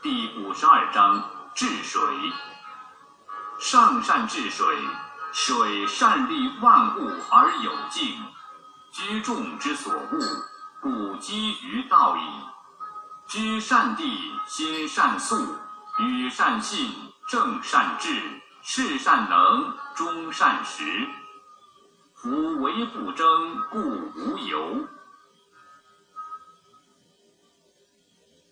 第五十二章治水。上善治水，水善利万物而有静，居众之所恶，故几于道矣。知善地，心善素，与善信，正善治，事善能，终善时。夫唯不争，故无尤。